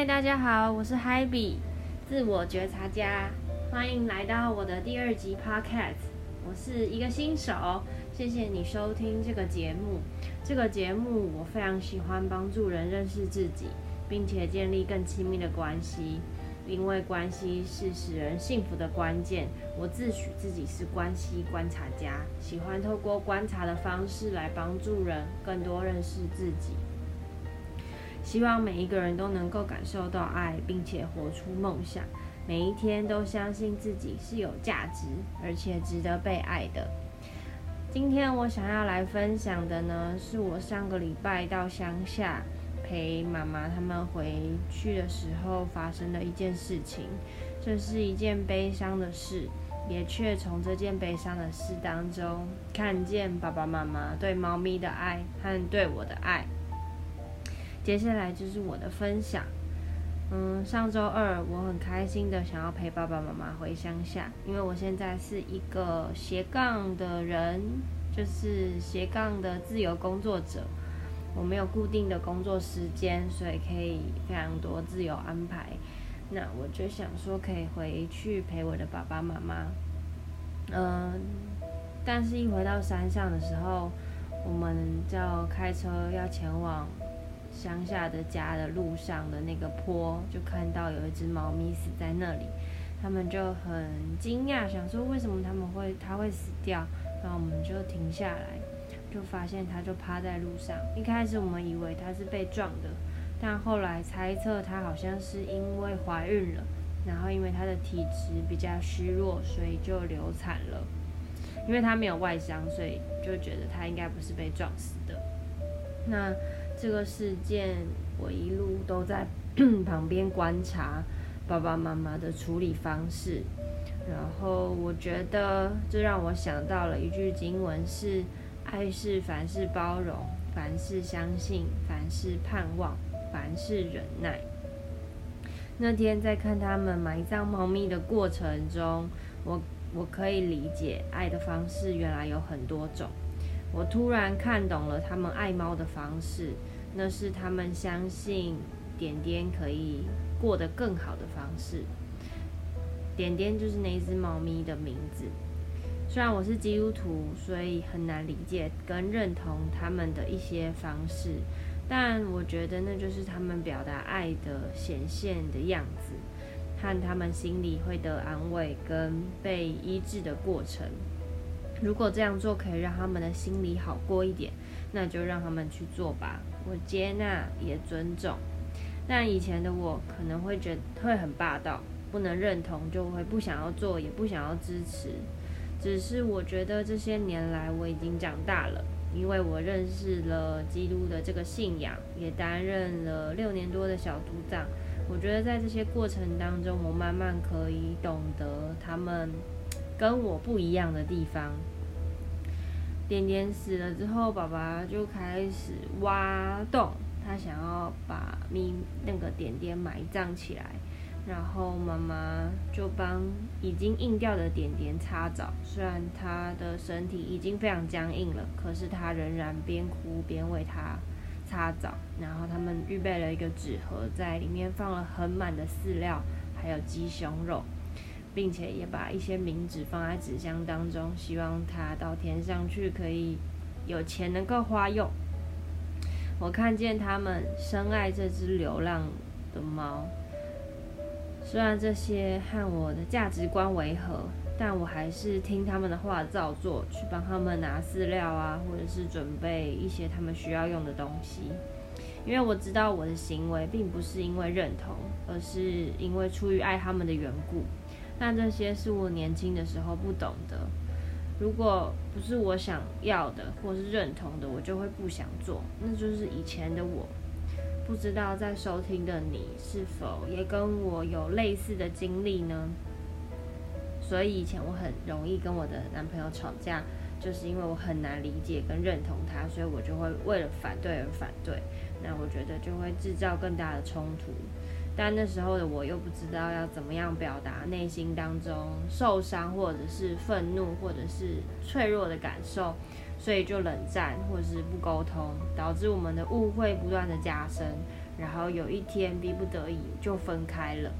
嗨，大家好，我是 Happy，自我觉察家，欢迎来到我的第二集 Podcast。我是一个新手，谢谢你收听这个节目。这个节目我非常喜欢帮助人认识自己，并且建立更亲密的关系，因为关系是使人幸福的关键。我自诩自己是关系观察家，喜欢透过观察的方式来帮助人更多认识自己。希望每一个人都能够感受到爱，并且活出梦想。每一天都相信自己是有价值，而且值得被爱的。今天我想要来分享的呢，是我上个礼拜到乡下陪妈妈他们回去的时候发生的一件事情。这是一件悲伤的事，也却从这件悲伤的事当中看见爸爸妈妈对猫咪的爱和对我的爱。接下来就是我的分享。嗯，上周二我很开心的想要陪爸爸妈妈回乡下，因为我现在是一个斜杠的人，就是斜杠的自由工作者。我没有固定的工作时间，所以可以非常多自由安排。那我就想说可以回去陪我的爸爸妈妈。嗯，但是一回到山上的时候，我们就开车要前往。乡下的家的路上的那个坡，就看到有一只猫咪死在那里，他们就很惊讶，想说为什么他们会它会死掉，然后我们就停下来，就发现它就趴在路上。一开始我们以为它是被撞的，但后来猜测它好像是因为怀孕了，然后因为它的体质比较虚弱，所以就流产了。因为它没有外伤，所以就觉得它应该不是被撞死的。那。这个事件，我一路都在 旁边观察爸爸妈妈的处理方式，然后我觉得这让我想到了一句经文是：“爱是凡事包容，凡事相信，凡事盼望，凡事忍耐。”那天在看他们埋葬猫咪的过程中，我我可以理解爱的方式原来有很多种。我突然看懂了他们爱猫的方式，那是他们相信点点可以过得更好的方式。点点就是那只猫咪的名字。虽然我是基督徒，所以很难理解跟认同他们的一些方式，但我觉得那就是他们表达爱的显现的样子，和他们心里会得安慰跟被医治的过程。如果这样做可以让他们的心里好过一点，那就让他们去做吧。我接纳也尊重。但以前的我可能会觉得会很霸道，不能认同就会不想要做，也不想要支持。只是我觉得这些年来我已经长大了，因为我认识了基督的这个信仰，也担任了六年多的小组长。我觉得在这些过程当中，我慢慢可以懂得他们。跟我不一样的地方，点点死了之后，爸爸就开始挖洞，他想要把咪那个点点埋葬起来，然后妈妈就帮已经硬掉的点点擦澡。虽然他的身体已经非常僵硬了，可是他仍然边哭边为他擦澡。然后他们预备了一个纸盒，在里面放了很满的饲料，还有鸡胸肉。并且也把一些冥纸放在纸箱当中，希望它到天上去可以有钱能够花用。我看见他们深爱这只流浪的猫，虽然这些和我的价值观违和，但我还是听他们的话照做，去帮他们拿饲料啊，或者是准备一些他们需要用的东西。因为我知道我的行为并不是因为认同，而是因为出于爱他们的缘故。但这些是我年轻的时候不懂的，如果不是我想要的或是认同的，我就会不想做。那就是以前的我。不知道在收听的你是否也跟我有类似的经历呢？所以以前我很容易跟我的男朋友吵架，就是因为我很难理解跟认同他，所以我就会为了反对而反对。那我觉得就会制造更大的冲突。但那时候的我又不知道要怎么样表达内心当中受伤，或者是愤怒，或者是脆弱的感受，所以就冷战或者是不沟通，导致我们的误会不断的加深，然后有一天逼不得已就分开了。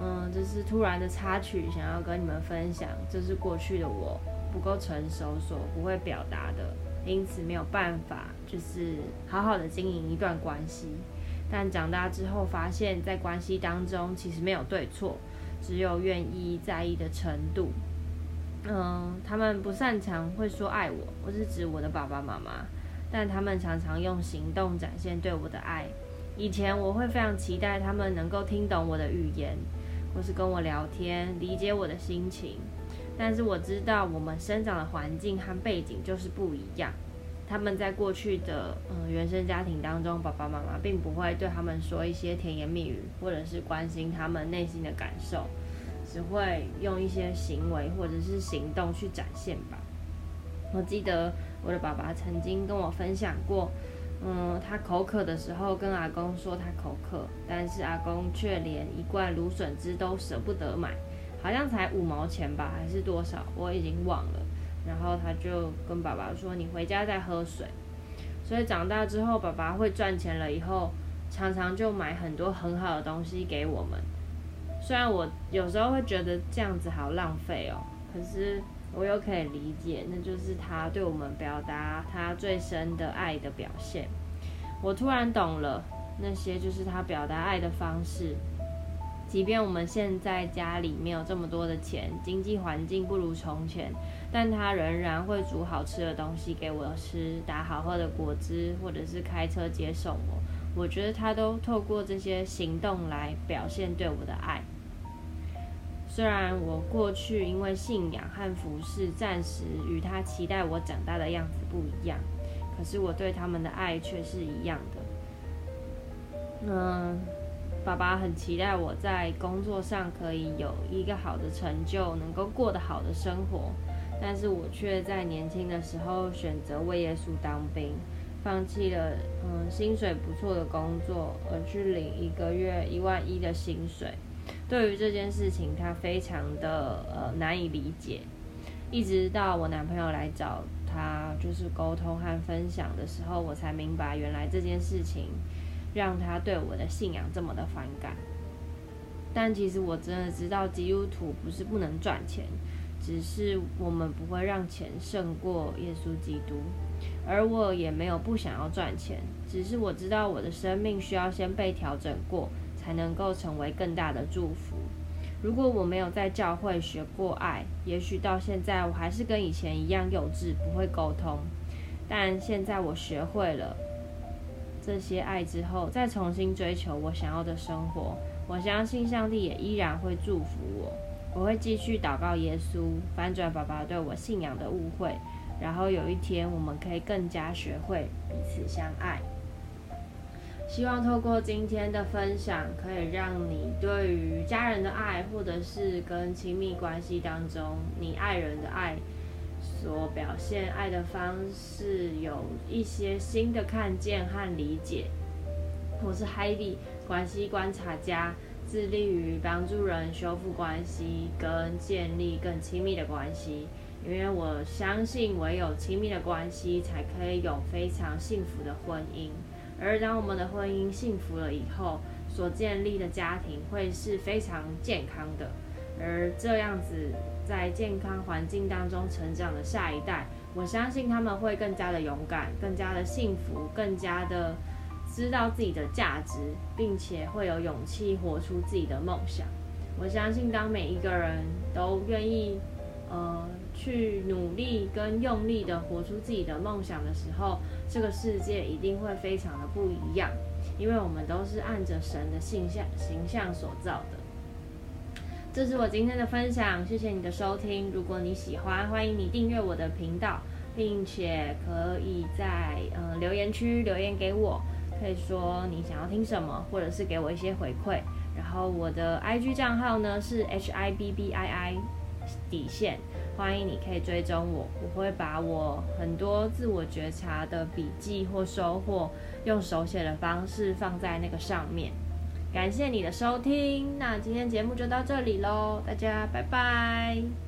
嗯，这是突然的插曲，想要跟你们分享，这是过去的我不够成熟所不会表达的，因此没有办法就是好好的经营一段关系。但长大之后发现，在关系当中其实没有对错，只有愿意在意的程度。嗯，他们不擅长会说爱我，我是指我的爸爸妈妈，但他们常常用行动展现对我的爱。以前我会非常期待他们能够听懂我的语言，或是跟我聊天，理解我的心情。但是我知道我们生长的环境和背景就是不一样。他们在过去的嗯原生家庭当中，爸爸妈妈并不会对他们说一些甜言蜜语，或者是关心他们内心的感受。只会用一些行为或者是行动去展现吧。我记得我的爸爸曾经跟我分享过，嗯，他口渴的时候跟阿公说他口渴，但是阿公却连一罐芦笋汁都舍不得买，好像才五毛钱吧，还是多少，我已经忘了。然后他就跟爸爸说：“你回家再喝水。”所以长大之后，爸爸会赚钱了以后，常常就买很多很好的东西给我们。虽然我有时候会觉得这样子好浪费哦，可是我又可以理解，那就是他对我们表达他最深的爱的表现。我突然懂了，那些就是他表达爱的方式。即便我们现在家里没有这么多的钱，经济环境不如从前，但他仍然会煮好吃的东西给我吃，打好喝的果汁，或者是开车接送我。我觉得他都透过这些行动来表现对我的爱。虽然我过去因为信仰和服饰，暂时与他期待我长大的样子不一样，可是我对他们的爱却是一样的。嗯，爸爸很期待我在工作上可以有一个好的成就，能够过得好的生活，但是我却在年轻的时候选择为耶稣当兵，放弃了嗯薪水不错的工作，而去领一个月一万一的薪水。对于这件事情，他非常的呃难以理解，一直到我男朋友来找他，就是沟通和分享的时候，我才明白原来这件事情让他对我的信仰这么的反感。但其实我真的知道，基督徒不是不能赚钱，只是我们不会让钱胜过耶稣基督，而我也没有不想要赚钱，只是我知道我的生命需要先被调整过。才能够成为更大的祝福。如果我没有在教会学过爱，也许到现在我还是跟以前一样幼稚，不会沟通。但现在我学会了这些爱之后，再重新追求我想要的生活，我相信上帝也依然会祝福我。我会继续祷告耶稣，翻转爸爸对我信仰的误会，然后有一天我们可以更加学会彼此相爱。希望透过今天的分享，可以让你对于家人的爱，或者是跟亲密关系当中你爱人的爱所表现爱的方式，有一些新的看见和理解。我是 Heidi，关系观察家，致力于帮助人修复关系跟建立更亲密的关系。因为我相信，唯有亲密的关系，才可以有非常幸福的婚姻。而当我们的婚姻幸福了以后，所建立的家庭会是非常健康的。而这样子在健康环境当中成长的下一代，我相信他们会更加的勇敢，更加的幸福，更加的知道自己的价值，并且会有勇气活出自己的梦想。我相信，当每一个人都愿意，呃，去努力跟用力的活出自己的梦想的时候，这个世界一定会非常的不一样，因为我们都是按着神的形象形象所造的。这是我今天的分享，谢谢你的收听。如果你喜欢，欢迎你订阅我的频道，并且可以在呃留言区留言给我，可以说你想要听什么，或者是给我一些回馈。然后我的 IG 账号呢是 H I B B I I 底线。欢迎你可以追踪我，我会把我很多自我觉察的笔记或收获，用手写的方式放在那个上面。感谢你的收听，那今天节目就到这里喽，大家拜拜。